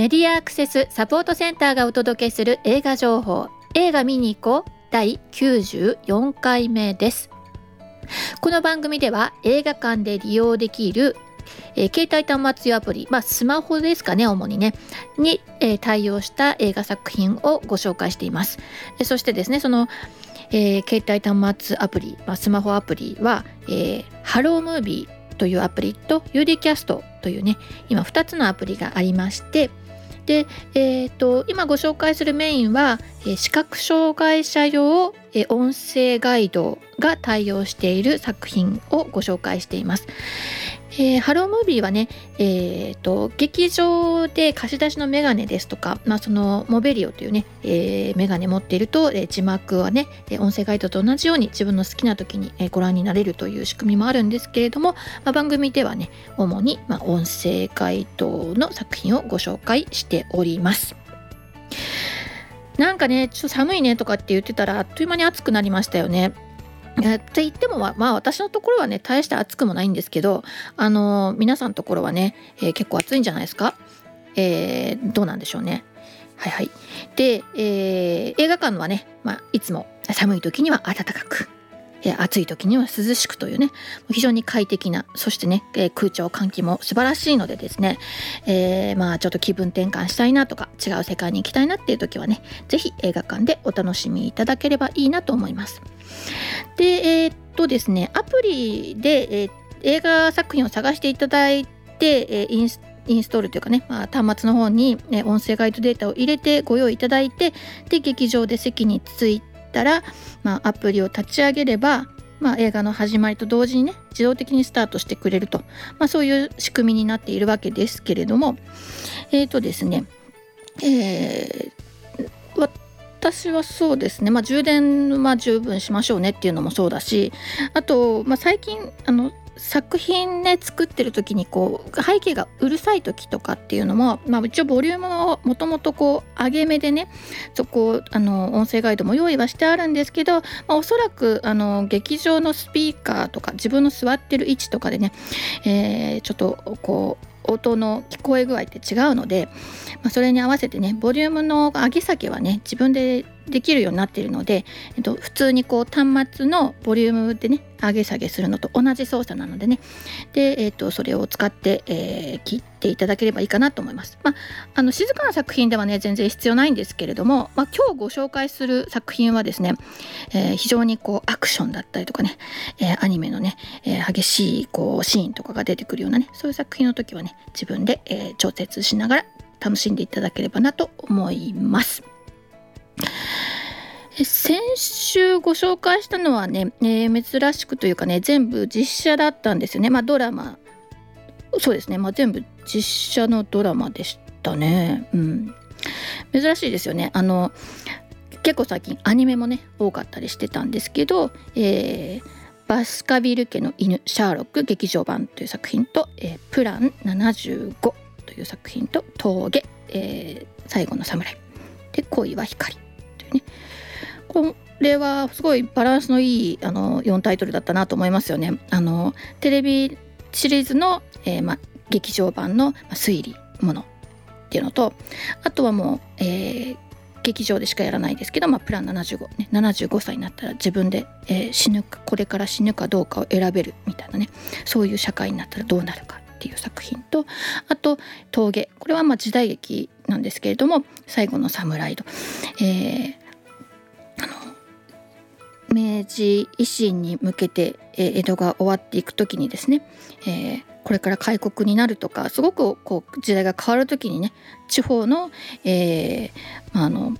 メディアアクセスサポートセンターがお届けする映画情報。映画見に行こう。第94回目です。この番組では映画館で利用できるえー、携帯端末用アプリ、まあ、スマホですかね主にね。に、えー、対応した映画作品をご紹介しています、そしてですねその、えー、携帯端末アプリ、まあ、スマホアプリは、えー、ハロームービーというアプリと UD キャストというね今2つのアプリがありましてで、えーと、今ご紹介するメインは、えー、視覚障害者用、えー、音声ガイドが対応している作品をご紹介しています。えー、ハロームービーはね、えーと、劇場で貸し出しのメガネですとか、まあ、そのモベリオというね、えー、メガネ持っていると、えー、字幕はね音声ガイドと同じように自分の好きな時に、え、ご覧になれるという仕組みもあるんですけれども、まあ、番組ではね主に、まあ、音声ガイドの作品をご紹介しております。なんかねちょっと寒いねとかって言ってたらあっという間に暑くなりましたよね。って言ってもまあ私のところはね大して暑くもないんですけどあの皆さんのところはね、えー、結構暑いんじゃないですか、えー、どうなんでしょうね？はいはい。で、えー、映画館はね、まあ、いつも寒い時には暖かくえ暑い時には涼しくというね非常に快適なそしてね、え空調換気も素晴らしいのでですね、えー、まあちょっと気分転換したいなとか違う世界に行きたいなっていう時はね是非映画館でお楽しみいただければいいなと思います。でえー、っとですねアプリで、えー、映画作品を探していただいて、えインスインストールというかね、まあ、端末の方に、ね、音声ガイドデータを入れてご用意いただいてで劇場で席に着いたら、まあ、アプリを立ち上げれば、まあ、映画の始まりと同時にね自動的にスタートしてくれると、まあ、そういう仕組みになっているわけですけれどもえっ、ー、とですねえー、私はそうですね、まあ、充電は十分しましょうねっていうのもそうだしあと、まあ、最近あの作品ね作ってる時にこう背景がうるさい時とかっていうのも、まあ、一応ボリュームをもともとこう上げ目でねそこあの音声ガイドも用意はしてあるんですけど、まあ、おそらくあの劇場のスピーカーとか自分の座ってる位置とかでね、えー、ちょっとこう音の聞こえ具合って違うので、まあ、それに合わせてねボリュームの上げ下げはね自分でできるようになっているので、えっと、普通にこう端末のボリュームでね上げ下げするのと同じ操作なのでねで、えっと、それを使って、えー、切っていただければいいかなと思います。まあ、あの静かな作品ではね全然必要ないんですけれども、まあ、今日ご紹介する作品はですね、えー、非常にこうアクションだったりとかね、えー、アニメのね、え激しいこうシーンとかが出てくるようなねそういう作品の時はね自分で、え調節しながら楽しんでいただければなと思います。先週ご紹介したのはね、えー、珍しくというかね全部実写だったんですよね。まあドラマ。そうですね、まあ、全部実写のドラマでしたね。うん。珍しいですよね。あの結構最近アニメもね多かったりしてたんですけど、えー、バスカビル家の犬シャーロック劇場版という作品と、えー、プラン75という作品と峠、えー、最後の侍。で恋は光というね。これはすごいバランスのいいあの4タイトルだったなと思いますよね。あのテレビシリーズの、えーま、劇場版の、推理ものっていうのとあとはもう、えー、劇場でしかやらないですけど、まあ、プラン75、ね、75歳になったら自分で、えー、死ぬかこれから死ぬかどうかを選べるみたいなねそういう社会になったらどうなるかっていう作品とあと「峠」これはま時代劇なんですけれども「最後の侍と」えー、明治維新に向けて、江戸が終わっていく時にですね、えー、これから開国になるとかすごくこう時代が変わる時にね地方の,、えーまあ、あの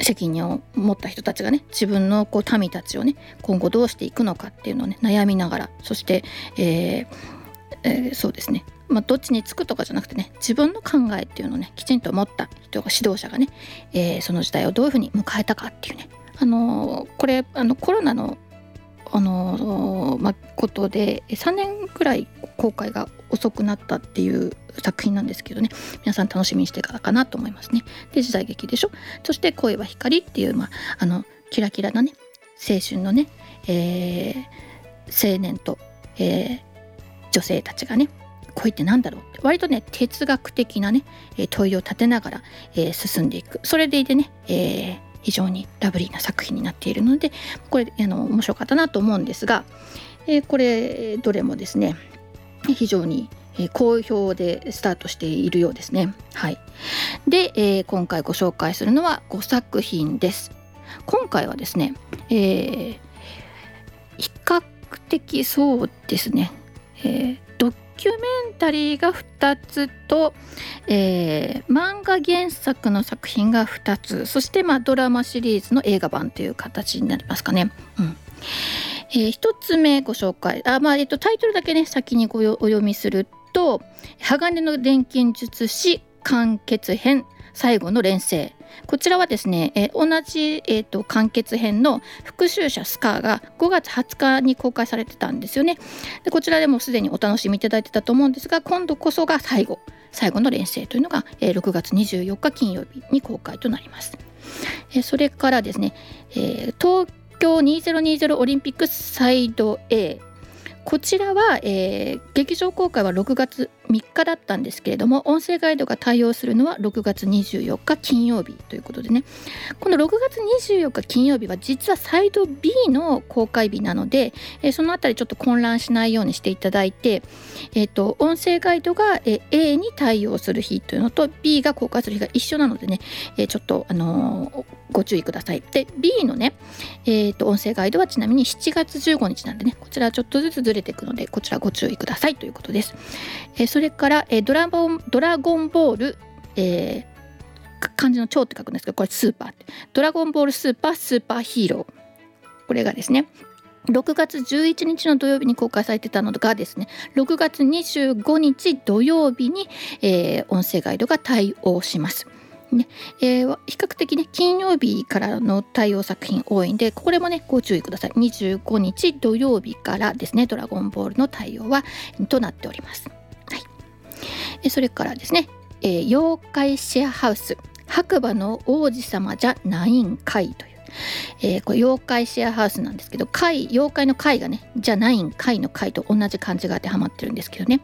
責任を持った人たちがね自分のこう民たちをね今後どうしていくのかっていうのをね悩みながらそして、えーえー、そうですね。まあ、どっちにつくとかじゃなくてね自分の考えっていうのをねきちんと持った人が指導者がね、えー、その時代をどういうふうに迎えたかっていうねあのこれあのコロナのあの、ま、ことで3年くらい公開が遅くなったっていう作品なんですけどね。皆さん楽しみにしてからかなと思いますね。で時代劇でしょ。そして「声は光」っていう、まあ、のキラキラなね青春のね、えー、青年と、えー、女性たちがね恋って何だろうって。割とね哲学的なね問いを立てながら、えー、進んでいく。それでいてね、えー、非常にラブリーな作品になっているのでこれあの面白かったなと思うんですが、えー、これどれもですね非常に好評でスタートしているようですね。はい、で、えー、今回ご紹介するのは5作品です。今回はですね、えー、比較的そうですね、えー、キュメンタリーが2つと、えー、漫画原作の作品が2つそして、まあ、ドラマシリーズの映画版という形になりますかね。うんえー、1つ目ご紹介あ、まあえっと、タイトルだけね先にごお読みすると「鋼の錬金術師完結編最後の連成」こちらはですね、えー、同じ、えーと、完結編の復讐者スカーが5月20日に公開されてたんですよね。でこちらでもすでにお楽しみいただいてたと思うんですが今度こそが最後最後の連成というのが、えー、6月24日金曜日に公開となります。えー、それからですね、えー、東京2020オリンピックサイド A こちらは、えー、劇場公開は6月3日だったんですけれども音声ガイドが対応するのは6月24日金曜日ということでねこの6月24日金曜日は実はサイド B の公開日なので、えー、そのあたりちょっと混乱しないようにしていただいて、えーと、音声ガイドが、え、A に対応する日というのと B が公開する日が一緒なのでね、えー、ちょっと、あのー、ご注意ください。で B のね、えーと、音声ガイドはちなみに7月15日なんでねこちらちょっとずつずれていくのでこちらご注意くださいということです。えー、れから、え、ドラゴンドラゴンボール、えー、漢字の超って書くんですけどこれスーパードラゴンボールスーパースーパーヒーローこれがですね6月11日の土曜日に公開されてたのがですね6月25日土曜日に、えー、音声ガイドが対応します。ねえー、比較的ね金曜日からの対応作品多いんでこれもねご注意ください25日土曜日からですね「ドラゴンボール」の対応はとなっております。それからですね、えー、妖怪シェアハウス白馬の王子様じゃないんかいという。えー、これ妖怪シェアハウスなんですけど怪妖怪の怪がねじゃないん怪の怪と同じ漢字が当てはまってるんですけどね。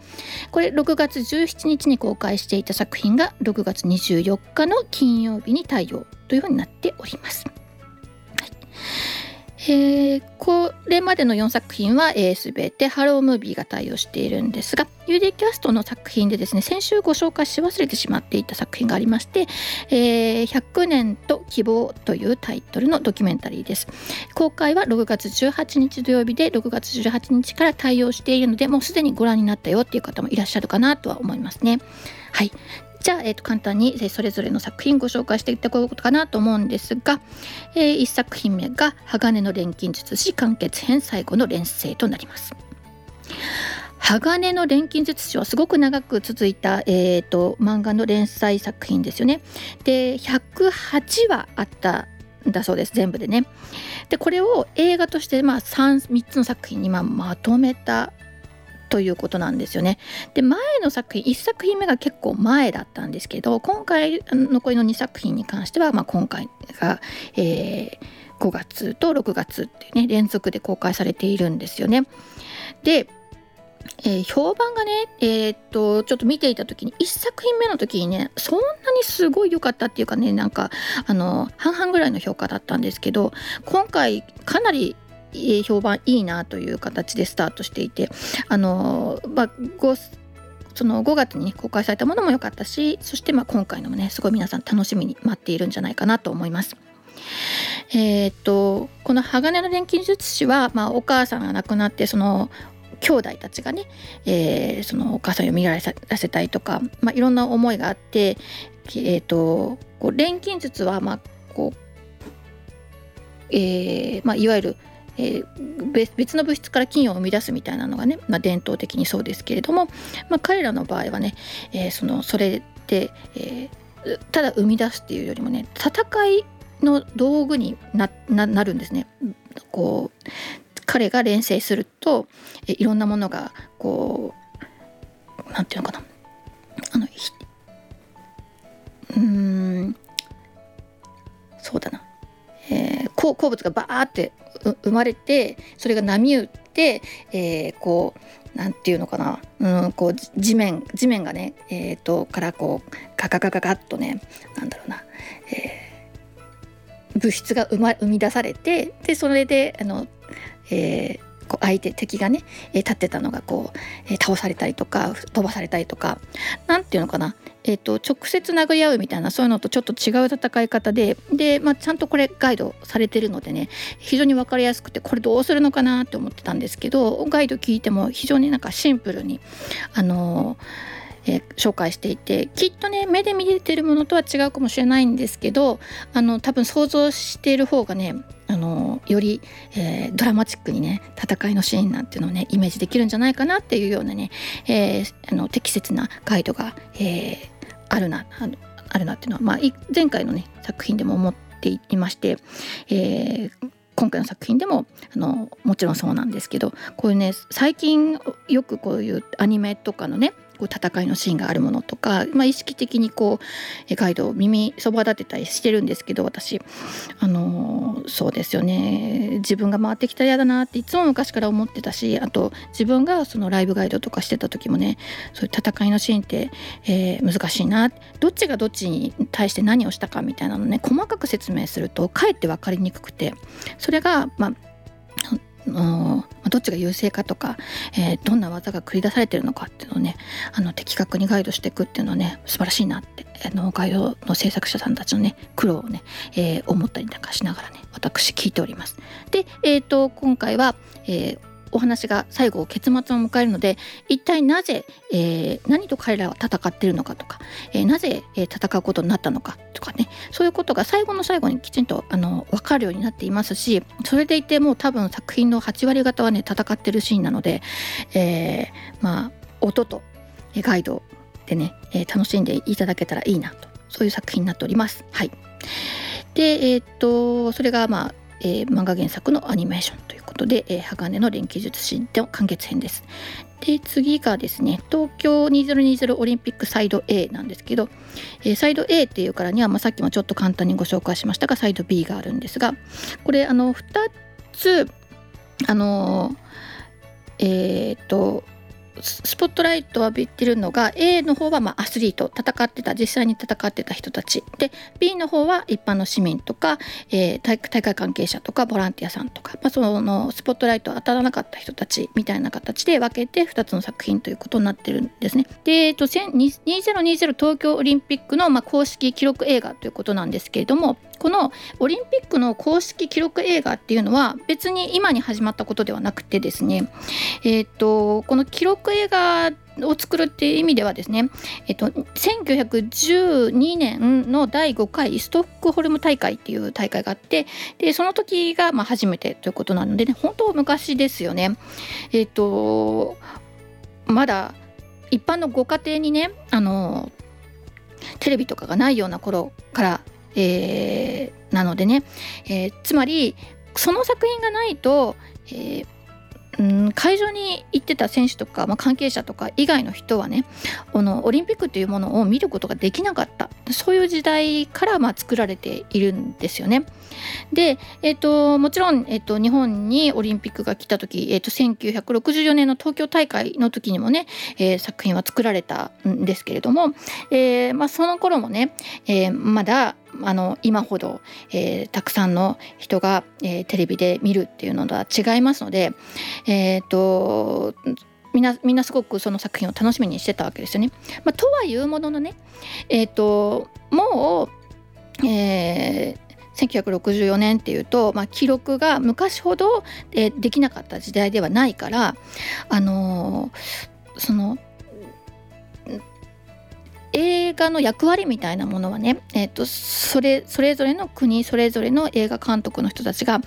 これ6月17日に公開していた作品が6月24日の金曜日に対応というふうになっております。えー、これまでの4作品は、えー、全てハロームービーが対応しているんですが UD キャストの作品でですね先週ご紹介し忘れてしまっていた作品がありまして、えー、100年と希望というタイトルのドキュメンタリーです。公開は6月18日土曜日で6月18日から対応しているのでもうすでにご覧になったよっていう方もいらっしゃるかなとは思いますね。はい。じゃあ、えー、と簡単にそれぞれの作品ご紹介していったことかなと思うんですが、えー、1作品目が「鋼の錬金術師完結編最後の連成」となります。鋼の錬金術師はすごく長く続いた、えーと、漫画の連載作品ですよね。で108話あったんだそうです全部でね。でこれを映画として、まあ3、3, つの作品にままとめたということなんですよね。で前の作品1作品目が結構前だったんですけど今回残りの2作品に関しては、まあ、今回が、えー、5月と6月ってね連続で公開されているんですよね。でえー、評判がね、えー、っとちょっと見ていた時に1作品目の時にねそんなにすごい良かったっていうかねなんかあの半々ぐらいの評価だったんですけど今回かなり評判いいなという形でスタートしていてあの、まあ、その5月に、ね、公開されたものも良かったしそしてまあ今回のもねすごい皆さん楽しみに待っているんじゃないかなと思います。えー、っとこの鋼の錬金術師は、まあ、お母さんが亡くなってその兄弟たちがね、えー、そのお母さんを蘇らせたいとか、まあ、いろんな思いがあって、えーと、こう錬金術は、まあこうえーまあ、いわゆるえー、別の物質から金を生み出すみたいなのがね、まあ、伝統的にそうですけれども、まあ、彼らの場合はね、えー、そのそれで、えー、ただ生み出すっていうよりもね戦いの道具になるんですね。こう彼が連成すると、えいろんなものがこうなんていうのかなあのうんそうだな、えー、鉱物がバーって生まれてそれが波打って、えー、こうなんていうのかな、うん、こう地面地面がね、えーと、からこうガカガカガッとねなんだろうな、えー、物質が生,、ま、生み出されてでそれであの、えー、こう相手敵がね、えー、立ってたのがこう、えー、倒されたりとか飛ばされたりとか何て言うのかな、えーと、直接殴り合うみたいなそういうのとちょっと違う戦い方でで、まあ、ちゃんとこれガイドされてるのでね非常に分かりやすくてこれどうするのかなって思ってたんですけどガイド聞いても非常になんかシンプルにあのーえー、紹介していてきっとね目で見れてるものとは違うかもしれないんですけどあの多分想像している方がねあのより、えー、ドラマチックにね戦いのシーンなんていうのをねイメージできるんじゃないかなっていうようなね、えー、あの適切なガイドが、えー、あるなああるなっていうのは、まあ、前回のね作品でも思っていまして、え、今回の作品でもあのもちろんそうなんですけどこういうね最近よくこういうアニメとかのねこう戦いのシーンがあるものとか、まあ、意識的にこうガイドを耳そば立てたりしてるんですけど私。あのそうですよね。自分が回ってきたら嫌だなっていつも昔から思ってたしあと自分がそのライブガイドとかしてた時もねそういう戦いのシーンって、えー、難しいな。どっちがどっちに対して何をしたかみたいなのね細かく説明するとかえって分かりにくくてそれがまあどっちが優勢かとか、えー、どんな技が繰り出されてるのかっていうのをねあの的確にガイドしていくっていうのはね素晴らしいなってあのガイドの制作者さんたちのね苦労をね、えー、思ったりなんかしながらね私聞いております。で、えーと、今回は、えー、お話が最後結末を迎えるので一体なぜ、えー、何と彼らは戦っているのかとか、えー、なぜ、え、戦うことになったのかとかね。そういうことが最後の最後にきちんとあの分かるようになっていますしそれでいてもう多分作品の8割方はね戦ってるシーンなので、え、まあ音とガイドでね、え、楽しんでいただけたらいいなと。そういう作品になっております。はい、でえー、っとそれがまあえー、漫画原作のアニメーションということで、えー、鋼の錬金術師の完結編です。で次がですね東京2020オリンピックサイド A なんですけど、えー、サイド A っていうからには、まあ、さっきもちょっと簡単にご紹介しましたがサイド B があるんですがこれあの2つあのえっ、とスポットライトを浴びてるのが A の方はまアスリート戦ってた実際に戦ってた人たちで B の方は一般の市民とか、えー、大会関係者とかボランティアさんとか、まあ、そのスポットライト当たらなかった人たちみたいな形で分けて2つの作品ということになってるんですね。で、えっと、2020東京オリンピックのま公式記録映画ということなんですけれどもこのオリンピックの公式記録映画っていうのは別に今に始まったことではなくてですね、えーと、この記録映画を作るっていう意味ではですね、えっと、1912年の第5回ストックホルム大会っていう大会があってでその時がまあ初めてということなので、ね、本当昔ですよね。えっとまだ一般のご家庭にねあのテレビとかがないような頃からえー、なのでね、えー、つまりその作品がないと、えーうん、会場に行ってた選手とか、まあ、関係者とか以外の人はねこのオリンピックというものを見ることができなかったそういう時代からまあ作られているんですよね。で、えーと、もちろん、えーと、日本にオリンピックが来た時、えーと、1964年の東京大会の時にもね、えー、作品は作られたんですけれども、えーまあ、その頃もね、えー、まだあの今ほど、えー、たくさんの人が、えー、テレビで見るっていうのとは違いますので、えーと、みんなみんなすごくその作品を楽しみにしてたわけですよね。まあ、とはいうもののね、えーと、もう、えー1964年っていうと、まあ、記録が昔ほど、えー、できなかった時代ではないからあのー、その映画の役割みたいなものはね、えーと、それそれぞれの国それぞれの映画監督の人たちが、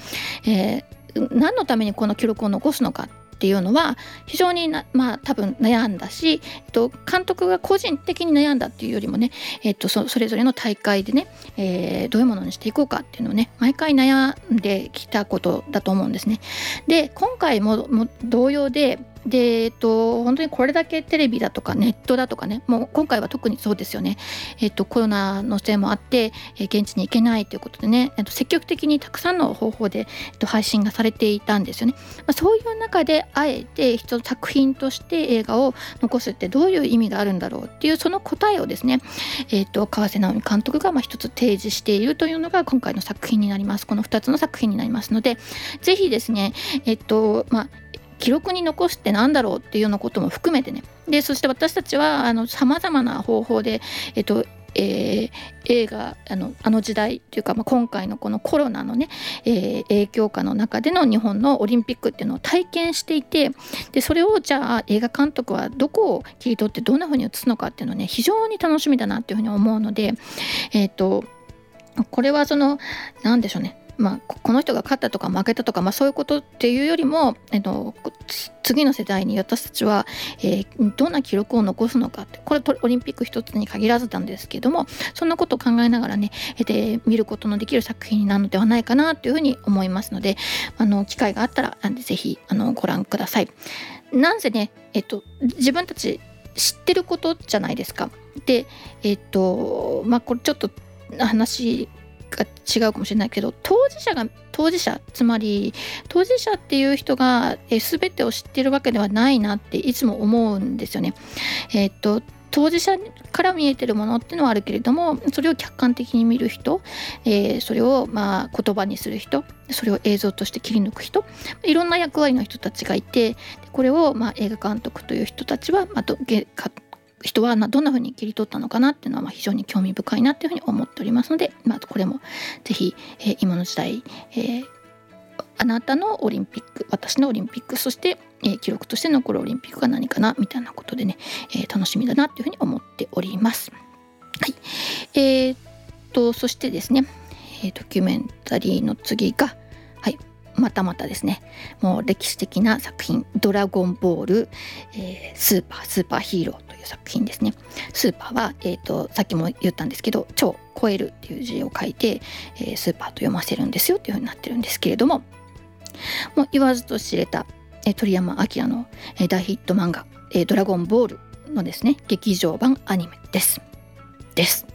えー、何のためにこの記録を残すのかっていうのは非常になまあ多分悩んだし、えっと、監督が個人的に悩んだっていうよりもね、えっと、それぞれの大会でね、えー、どういうものにしていこうかっていうのをね毎回悩んできたことだと思うんですね。で今回もも同様でで、えっと、本当にこれだけテレビだとかネットだとかねもう今回は特にそうですよね、えっと、コロナのせいもあって、え現地に行けないということでね、えっと、積極的にたくさんの方法で、えっと、配信がされていたんですよね、まあ、そういう中であえて一つ作品として映画を残すってどういう意味があるんだろうっていうその答えをですね、えっと、川瀬直美監督がまあ一つ提示しているというのが今回の作品になります。この2つの作品になりますので是非ですねえっとまあ記録に残すって何だろうっていうようなことも含めてね。でそして私たちはさまざまな方法で、えっとえー、映画あのあの時代というか、まあ、今回のこのコロナのね、えー、影響下の中での日本のオリンピックっていうのを体験していてでそれをじゃあ映画監督はどこを切り取ってどんな風に映すのかっていうのね非常に楽しみだなっていうふうに思うのでえっ、とこれはその何でしょうね。まあ、この人が勝ったとか負けたとか、まあ、そういうことっていうよりも、えっと、次の世代に私たちは、えー、どんな記録を残すのかってこれオリンピック一つに限らずなんですけどもそんなことを考えながらねで見ることのできる作品なのではないかなというふうに思いますのであの機会があったらぜひあのご覧ください。なんせね、えっと、自分たち知ってることじゃないですか。でえっとまあこれちょっと話違うかもしれないけど当事者が当事者つまり当事者っていう人が、え全てを知ってるわけではないなっていつも思うんですよね。え、っと当事者から見えてるものっていうのはあるけれどもそれを客観的に見る人、えー、それをまあ言葉にする人それを映像として切り抜く人いろんな役割の人たちがいてこれをまあ映画監督という人たちは、まあ、人はどんな風に切り取ったのかなっていうのは非常に興味深いなっていうふうに思っておりますので、まあ、これも是非、えー、今の時代、えー、あなたのオリンピック私のオリンピックそして、え、記録として残るオリンピックが何かなみたいなことでね、え、楽しみだなっていうふうに思っております。はい、えー、っとそしてですね、え、ドキュメンタリーの次がはいまたまたですねもう歴史的な作品「ドラゴンボール、えー、スーパースーパーヒーロー」いう作品ですねスーパーは、えーと、さっきも言ったんですけど「超超える」っていう字を書いて、えー、スーパーと読ませるんですよっていうふうになってるんですけれどももう言わずと知れた、えー、鳥山明の、えー、大ヒット漫画、えー「ドラゴンボール」のですね劇場版アニメです。です。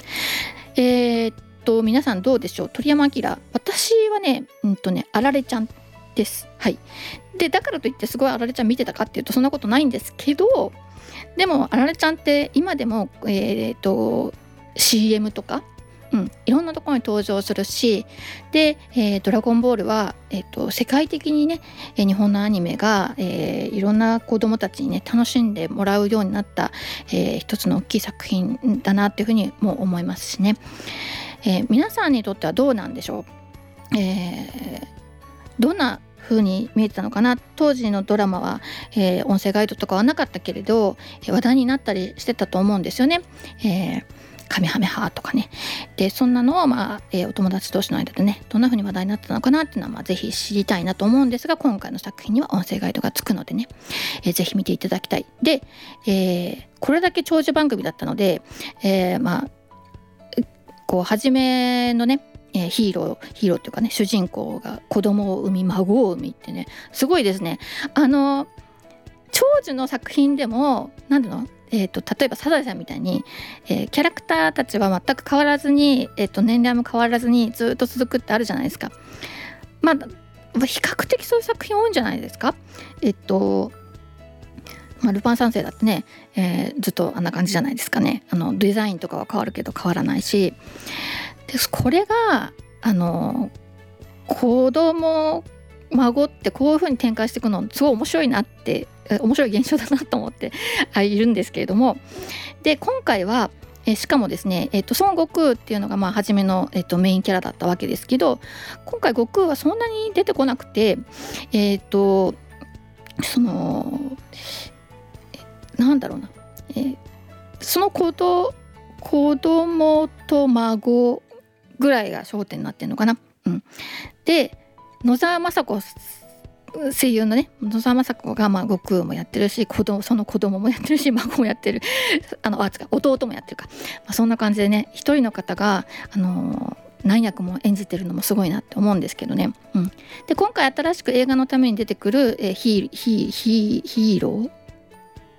えー、と皆さんどうでしょう？鳥山明私はねうんとねあられちゃんですはいでだからといってすごいあられちゃん見てたかっていうとそんなことないんですけどでもあられちゃんって今でもえっ、ー、と CM とかうん、いろんなところに登場するしで、えー、ドラゴンボールは」えーと、世界的にね、日本のアニメが、えー、いろんな子どもたちにね楽しんでもらうようになった、えー、一つの大きい作品だなっていうふうにも思いますしね。えー、皆さんにとってはどうなんでしょう、えー、どんな風に見えてたのかな。当時のドラマは、えー、音声ガイドとかはなかったけれど話題になったりしてたと思うんですよね。えーカメハメハとかね。でそんなのを、まあえー、お友達同士の間でねどんな風に話題になったのかなっていうのは、まあ、ぜひ知りたいなと思うんですが今回の作品には音声ガイドがつくのでね、えー、ぜひ見ていただきたい。で、えー、これだけ長寿番組だったので、えー、まあこう初めのねえー、ヒーローヒーローっていうかね主人公が子供を産み孫を産みってねすごいですねあの長寿の作品でも何ていうの？えーと、例えばサザエさんみたいに、えー、キャラクターたちは全く変わらずに、えーと、年齢も変わらずにずっと続くってあるじゃないですか。まあ比較的そういう作品多いんじゃないですか？えっ、ー、とまあ、ルパン三世だってね、えー、ずっとあんな感じじゃないですかねあのデザインとかは変わるけど変わらないしでこれがあの子供孫ってこういう風に展開していくのすごい面白いなって面白い現象だなと思って いるんですけれども。で今回はえしかもですね、えーと、孫悟空っていうのがまあ初めの、えーと、メインキャラだったわけですけど今回悟空はそんなに出てこなくてえっ、とそのなんだろうな、え、その子と子供と孫ぐらいが焦点になってるのかな。うん、で野沢雅子声優のね野沢雅子がまあ悟空もやってるし子供その子供もやってるし 孫もやってる。あのあつか弟もやってるか、まあ、そんな感じでね一人の方があの何役も演じてるのもすごいなって思うんですけどね。うん、で今回新しく映画のために出てくる、えー、ヒーヒヒヒーロー？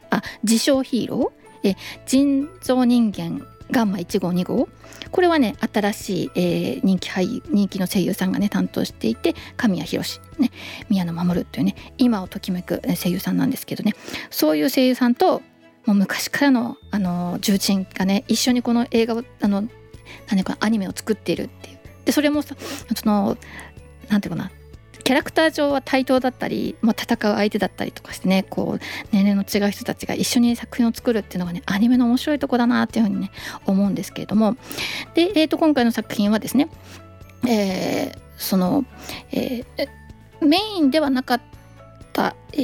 あ自称ヒーロー、え人造人間ガンマ1号2号。これはね新しい、えー、人気俳優人気の声優さんがね担当していて神谷博ね宮野真守というね今をときめく声優さんなんですけどね。そういう声優さんともう昔からのあの重鎮がね一緒にこの映画をあの何かアニメを作っているっていう。でそれもさそのなんていうかなキャラクター上は対等だったり、まあ、戦う相手だったりとかしてねこう年齢の違う人たちが一緒に作品を作るっていうのがねアニメの面白いとこだなっていうふうにね思うんですけれども。で、えー、と今回の作品はですね、えー、その、えー、メインではなかった、え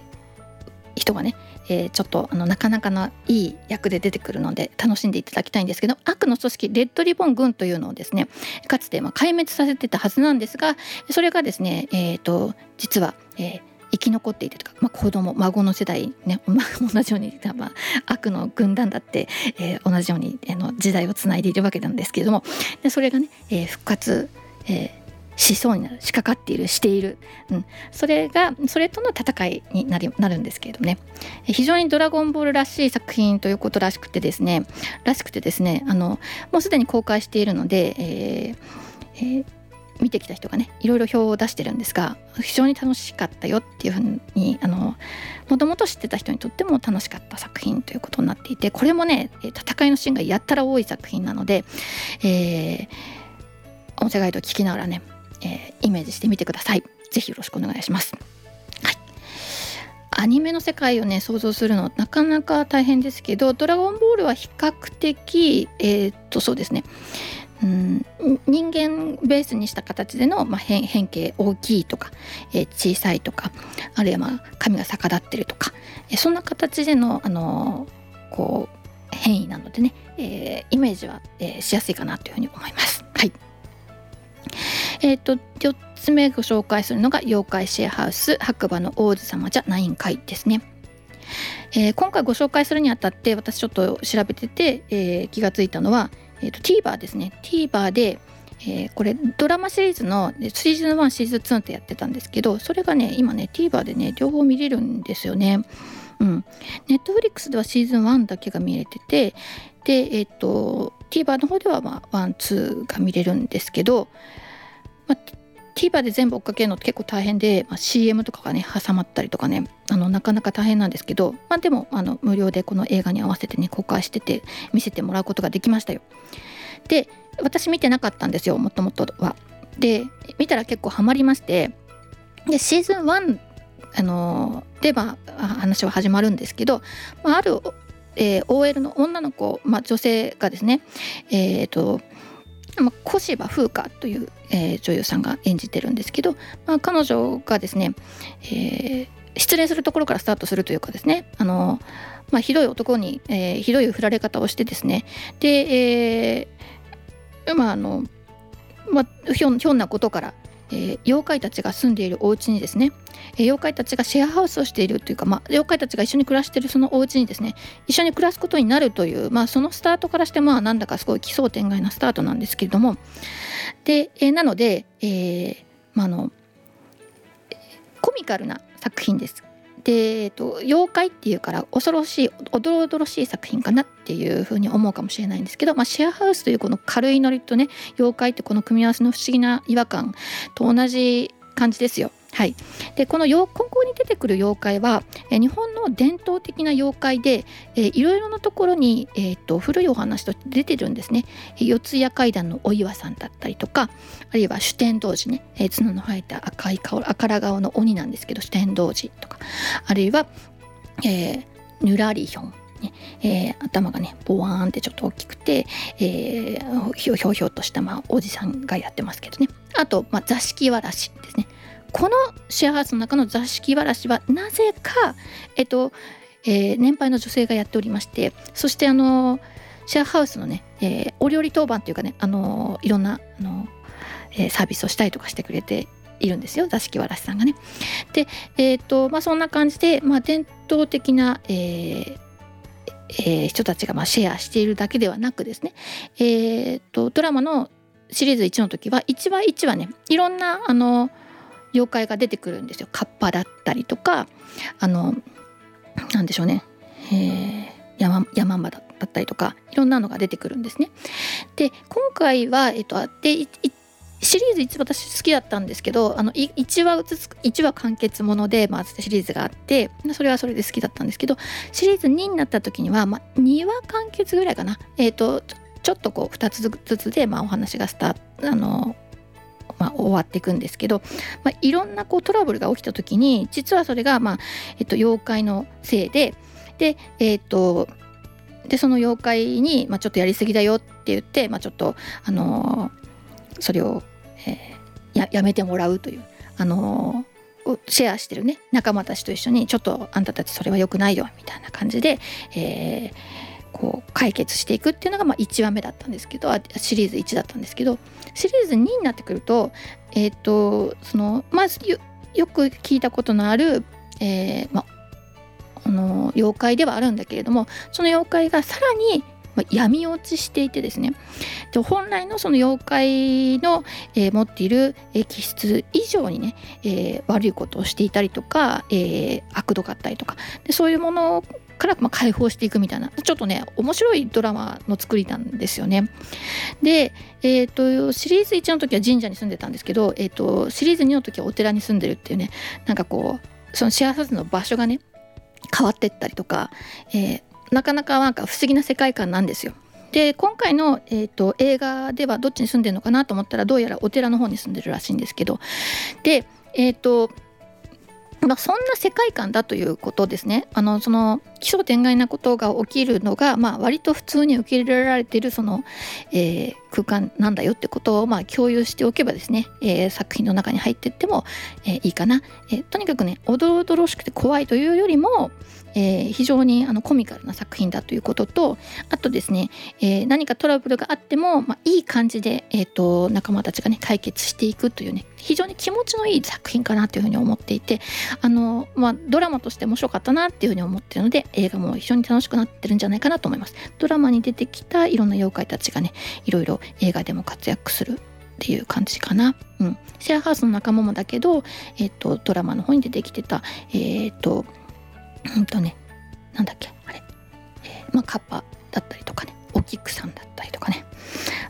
ー、人がねえー、ちょっとあのなかなかないい役で出てくるので楽しんでいただきたいんですけど悪の組織レッドリボン軍というのをですねかつてま壊滅させてたはずなんですがそれがですね、えーと、実は、えー生き残っていてとか、まあ、子供孫の世代ね、まあ、同じように、まあ、悪の軍団だって、えー、同じように、えー、の時代をつないでいるわけなんですけれどもでそれがね、えー、復活、えーしそうになる仕掛かっているしている、うん、それがそれとの戦いになりなるんですけれどもね。非常に「ドラゴンボール」らしい作品ということらしくてですねらしくてですねあのもうすでに公開しているので、えーえー、見てきた人がねいろいろ表を出してるんですが非常に楽しかったよっていうふうにあのもともと知ってた人にとっても楽しかった作品ということになっていてこれもね戦いのシーンがやったら多い作品なので、えー、音声ガイドを聞きながらねえー、イメージしてみてください。ぜひよろしくお願いします。はい。アニメの世界をね想像するのなかなか大変ですけど「ドラゴンボール」は比較的えー、っとそうですねうん人間ベースにした形での、まあ、変形大きいとか、えー、小さいとかあるいはまあ髪が逆立ってるとか、えー、そんな形での、あのー、こう変異なのでね、え、イメージは、え、しやすいかなというふうに思います。はいえっ、ー、と4つ目ご紹介するのが妖怪シェアハウス白馬の王子様じゃないんかいですね。えー、今回ご紹介するにあたって私ちょっと調べてて、えー、気がついたのは、えーと、TVer ですね TVer で、え、これドラマシリーズのシーズン1シーズン2ってやってたんですけどそれがね今ね TVer でね両方見れるんですよね。うん、Netflix ではシーズン1だけが見れててでえっ、ー、と TVer の方では、まあ、12が見れるんですけどまあ、TVer で全部追っかけるのって結構大変で、まあ、CM とかがね挟まったりとかねあのなかなか大変なんですけど、まあ、でもあの無料でこの映画に合わせてね公開してて見せてもらうことができましたよ。で私見てなかったんですよもともとは。で見たら結構ハマりましてでシーズン1あのでまあ話は始まるんですけど、まあ、ある、えー、OL の女の子、まあ、女性がですねえっ、ー、とまあ、小芝風花という、えー、女優さんが演じてるんですけど、まあ、彼女がですね、えー、失恋するところからスタートするというかですねあの、まあ、ひどい男に、えー、ひどい振られ方をしてですねで、えー、まああの、まあ、ひょんひょんなことからえー、妖怪たちが住んでいるお家にですね、えー、妖怪たちがシェアハウスをしているというか、まあ、妖怪たちが一緒に暮らしているそのお家にですね一緒に暮らすことになるという、まあ、そのスタートからしてまあなんだかすごい奇想天外なスタートなんですけれどもで、えー、なので、えーまあ、のコミカルな作品です。で、えっと、妖怪っていうから恐ろしいおどろおどろしい作品かなっていうふうに思うかもしれないんですけど、まあ、シェアハウスというこの軽いノリとね妖怪ってこの組み合わせの不思議な違和感と同じ感じですよ。はい、でこの今後に出てくる妖怪は、え日本の伝統的な妖怪で、え、いろいろなところに、えーと、古いお話として出てるんですね。四谷怪談のお岩さんだったりとかあるいは主天童子ね、え、角の生えた赤い顔赤ら顔の鬼なんですけど主天童子とか。あるいは、えー、ヌラリヒョンえー、頭がねボワーンってちょっと大きくて、えー、ひょひょひょとした、まあ、おじさんがやってますけどね。あと、まあ、座敷わらしですね。このシェアハウスの中の座敷わらしはなぜか、えっとえー、年配の女性がやっておりましてそしてあのシェアハウスのね、えー、お料理当番というかねあのいろんなあの、えー、サービスをしたりとかしてくれているんですよ座敷わらしさんがね。で、えーとまあ、そんな感じで、まあ、伝統的な、えーえー、人たちがまあシェアしているだけではなくですね、えーとドラマのシリーズ1の時は1話1話ねいろんなあの妖怪が出てくるんですよ。カッパだったりとかあのなんでしょうね、山山マだったりとかいろんなのが出てくるんですね。で今回は、えっと、でシリーズ1私好きだったんですけどあの1話ずつ1話完結もので、まあ、シリーズがあってそれはそれで好きだったんですけどシリーズ2になった時には、まあ、2話完結ぐらいかな。えっ、とちょっとこう2つずつで、まあ、お話がスタあのまあ、終わっていくんですけど、まあ、いろんなこうトラブルが起きた時に実はそれが、まあえっと、妖怪のせいでで,、えっとでその妖怪に、まあ、ちょっとやりすぎだよって言って、まあ、ちょっと、あのー、それをえー、ややめてもらうという、あのー、シェアしてるね仲間たちと一緒にちょっとあんたたちそれは良くないよみたいな感じで、えー、こう解決していくっていうのがまあ1話目だったんですけどシリーズ1だったんですけどシリーズ2になってくるとえっ、ー、とそのまずよよく聞いたことのある、えーまあの妖怪ではあるんだけれどもその妖怪がさらにま、闇落ちしていてですね。で本来のその妖怪の、えー、持っている気質以上にね、えー、悪いことをしていたりとか、えー、悪度があったりとか。でそういうものをからま解放していくみたいなちょっとね面白いドラマの作りなんですよね。で、えーと、シリーズ1の時は神社に住んでたんですけど、えーと、シリーズ2の時はお寺に住んでるっていうねなんかこうその幸せの場所がね変わってったりとか、えー、なかなかなんか不思議な世界観なんですよ。で今回の、えーと、映画ではどっちに住んでるのかなと思ったらどうやらお寺の方に住んでるらしいんですけどでえっ、ー、とまあ、そんな世界観だということですね。あのその奇想天外なことが起きるのが、まあ、割と普通に受け入れられているその、えー、空間なんだよってことを、まあ、共有しておけばですね、えー、作品の中に入っていっても、えー、いいかな、えとにかくねおどろおどろしくて怖いというよりも、え非常にあのコミカルな作品だということとあとですね、え何かトラブルがあっても、まあ、いい感じで、えーと仲間たちがね解決していくというね非常に気持ちのいい作品かなというふうに思っていてあの、まあ、ドラマとして面白かったなっていうふうに思ってるので映画も非常に楽しくなってるんじゃないかなと思いますドラマに出てきたいろんな妖怪たちがねいろいろ映画でも活躍するっていう感じかな。うん、シェアハウスの仲間もだけど、えっ、と、ドラマの方に出てきてた、えっ、と、うんとね、なんだっけ、あれ、えー、まあ、カッパだったりとかね、お菊さんだったりとかね、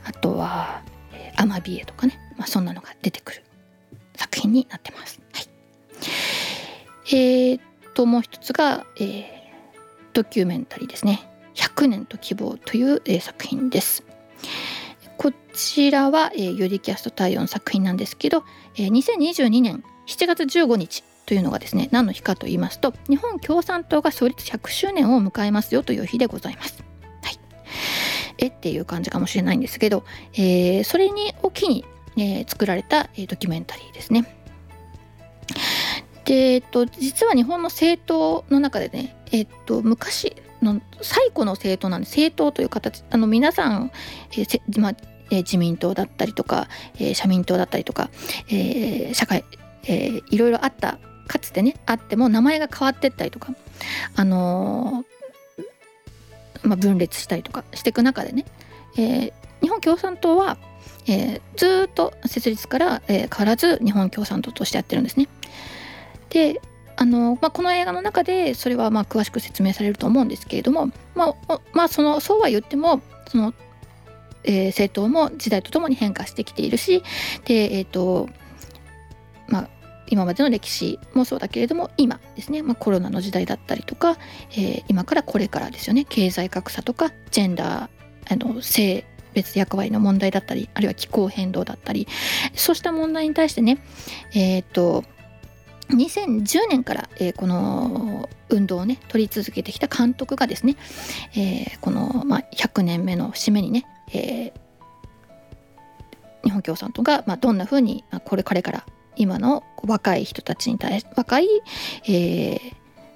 あとは、えー、アマビエとかね、まあ、そんなのが出てくる作品になってます。はい。えー、ともう一つが、えー、ドキュメンタリーですね。100年と希望という、えー、作品です。こちらは、えー、ユリキャスト対応の作品なんですけど、えー、2022年7月15日というのがですね何の日かと言いますと日本共産党が創立100周年を迎えますよという日でございます。はい、えっていう感じかもしれないんですけど、えー、それにを機にえー、作られた、えー、ドキュメンタリーですね。で、えっと、実は日本の政党の中でね、えっと、昔の最古の政党なんで政党という形あの皆さん、えーまえー、自民党だったりとか、えー、社民党だったりとか、えー、社会、えー、いろいろあったかつてねあっても名前が変わってったりとか、あのー、まあ、分裂したりとかしていく中でね、えー、日本共産党はえー、ずっと設立から、えー、変わらず日本共産党としてやってるんですね。であの、まあ、この映画の中でそれはまあ詳しく説明されると思うんですけれども、まあ、まあ、そのそうは言ってもその、えー、政党も時代とともに変化してきているしで、えーとまあ、今までの歴史もそうだけれども今ですね、まあ、コロナの時代だったりとか、えー、今からこれからですよね経済格差とかジェンダーあの性別役割の問題だったりあるいは気候変動だったりそうした問題に対してねえっ、ー、と2010年から、えー、この運動をね取り続けてきた監督がですね、えー、この、まあ、100年目の節目にね、えー、日本共産党が、まあ、どんなふうに、まあ、これからから今の若い人たちに対して若い、えー、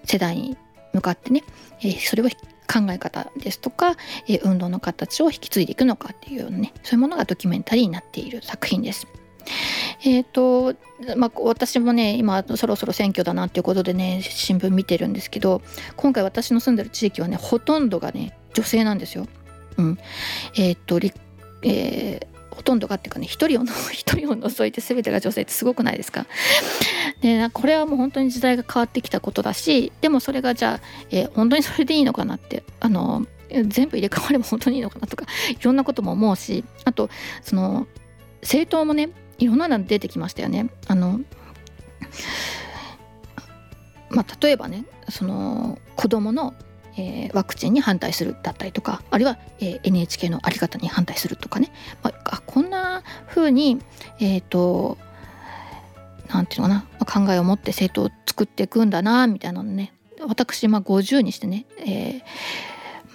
世代に向かってね、え、それを考え方ですとか、え、運動の形を引き継いでいくのかっていうようなねそういうものがドキュメンタリーになっている作品です。えーとまあ、私もね今そろそろ選挙だなっていうことでね新聞見てるんですけど今回私の住んでる地域はねほとんどがね女性なんですよ。うん、えっ、ー、と、えー、ほとんどがっていうかね一人を 一人を除いて全てが女性ってすごくないですか？でこれはもう本当に時代が変わってきたことだしでもそれがじゃあ、えー、本当にそれでいいのかなってあの全部入れ替われば本当にいいのかなとかいろんなことも思うしあとその政党もねいろんなの出てきましたよね。あのまあ、例えばねその子どもの、えー、ワクチンに反対するだったりとかあるいは、えー、NHK の在り方に反対するとかね、まあ、こんな風にえっ、ー、となんていうのかな、ま、考えを持って政党を作っていくんだなみたいなのね。私、まあ、50にしてね、えー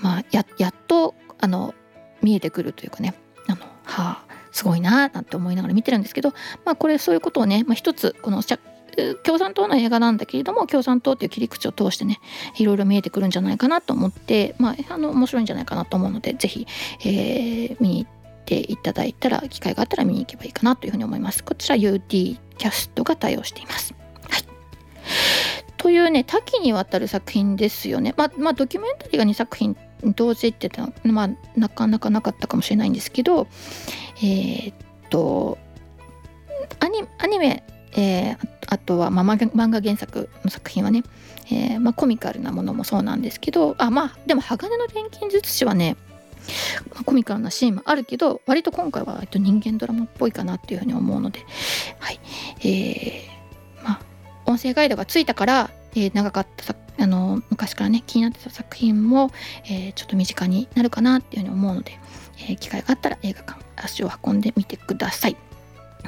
まあ、ややっとあの見えてくるというかね。あのはあすごいななんて思いながら見てるんですけど、まあ、これそういうことをね、まあ、一つこの共産党の映画なんだけれども共産党っていう切り口を通してねいろいろ見えてくるんじゃないかなと思って、まあ、あの面白いんじゃないかなと思うので是非、えー、見に行っていただいたら機会があったら見に行けばいいかなというふうに思います。こちら UD キャストが対応しています。はいというね多岐にわたる作品ですよね。まあ、まあ、ドキュメンタリーが2作品同時ってまあなかなかなかったかもしれないんですけどえー、っとアニアニメ、えー、あとは、まあ、漫画原作の作品はね、えーまあ、コミカルなものもそうなんですけどあまあでも鋼の錬金術師はねまあ、コミカルなシーンもあるけど割と今回は人間ドラマっぽいかなっていうふうに思うのではい。えー、まあ音声ガイドがついたから、えー、長かったあの昔からね気になってた作品も、えー、ちょっと身近になるかなっていうふうに思うので、えー、機会があったら映画館足を運んでみてください。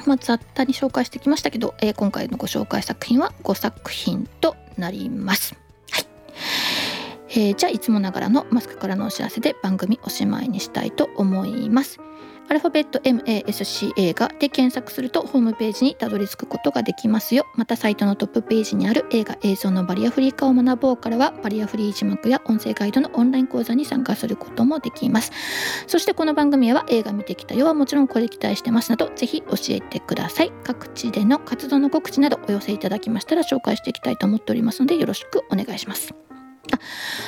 まあ、雑多に紹介してきましたけど、えー、今回のご紹介作品は5作品となります。はいえー、じゃあいつもながらのマスクからのお知らせで番組おしまいにしたいと思います。アルファベット MASC 映画で検索するとホームページにたどり着くことができますよ。またサイトのトップページにある映画映像のバリアフリー化を学ぼうからはバリアフリー字幕や音声ガイドのオンライン講座に参加することもできます。そしてこの番組は映画見てきたよはもちろんこれ期待してますなどぜひ教えてください。各地での活動の告知などお寄せいただきましたら紹介していきたいと思っておりますのでよろしくお願いします。あ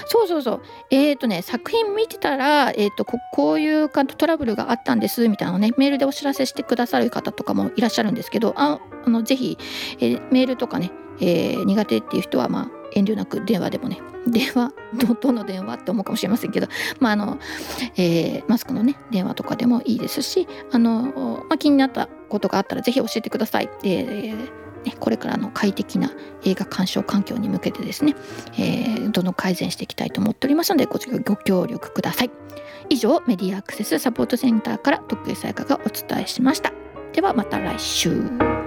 そうそうそうえっ、ー、とね作品見てたら、えーと、ここういうトラブルがあったんですみたいなのねメールでお知らせしてくださる方とかもいらっしゃるんですけどああのぜひ、えー、メールとかね、えー、苦手っていう人はまあ遠慮なく電話でもね 電話どどの電話って思うかもしれませんけど、まああのえー、マスクのね電話とかでもいいですしあの、まあ、気になったことがあったらぜひ教えてください。えー、これからの快適な映画鑑賞環境に向けてですね、えー、どんどん改善していきたいと思っておりますのでごご協力ください。以上メディアアクセスサポートセンターから徳江さやかがお伝えしました。ではまた来週。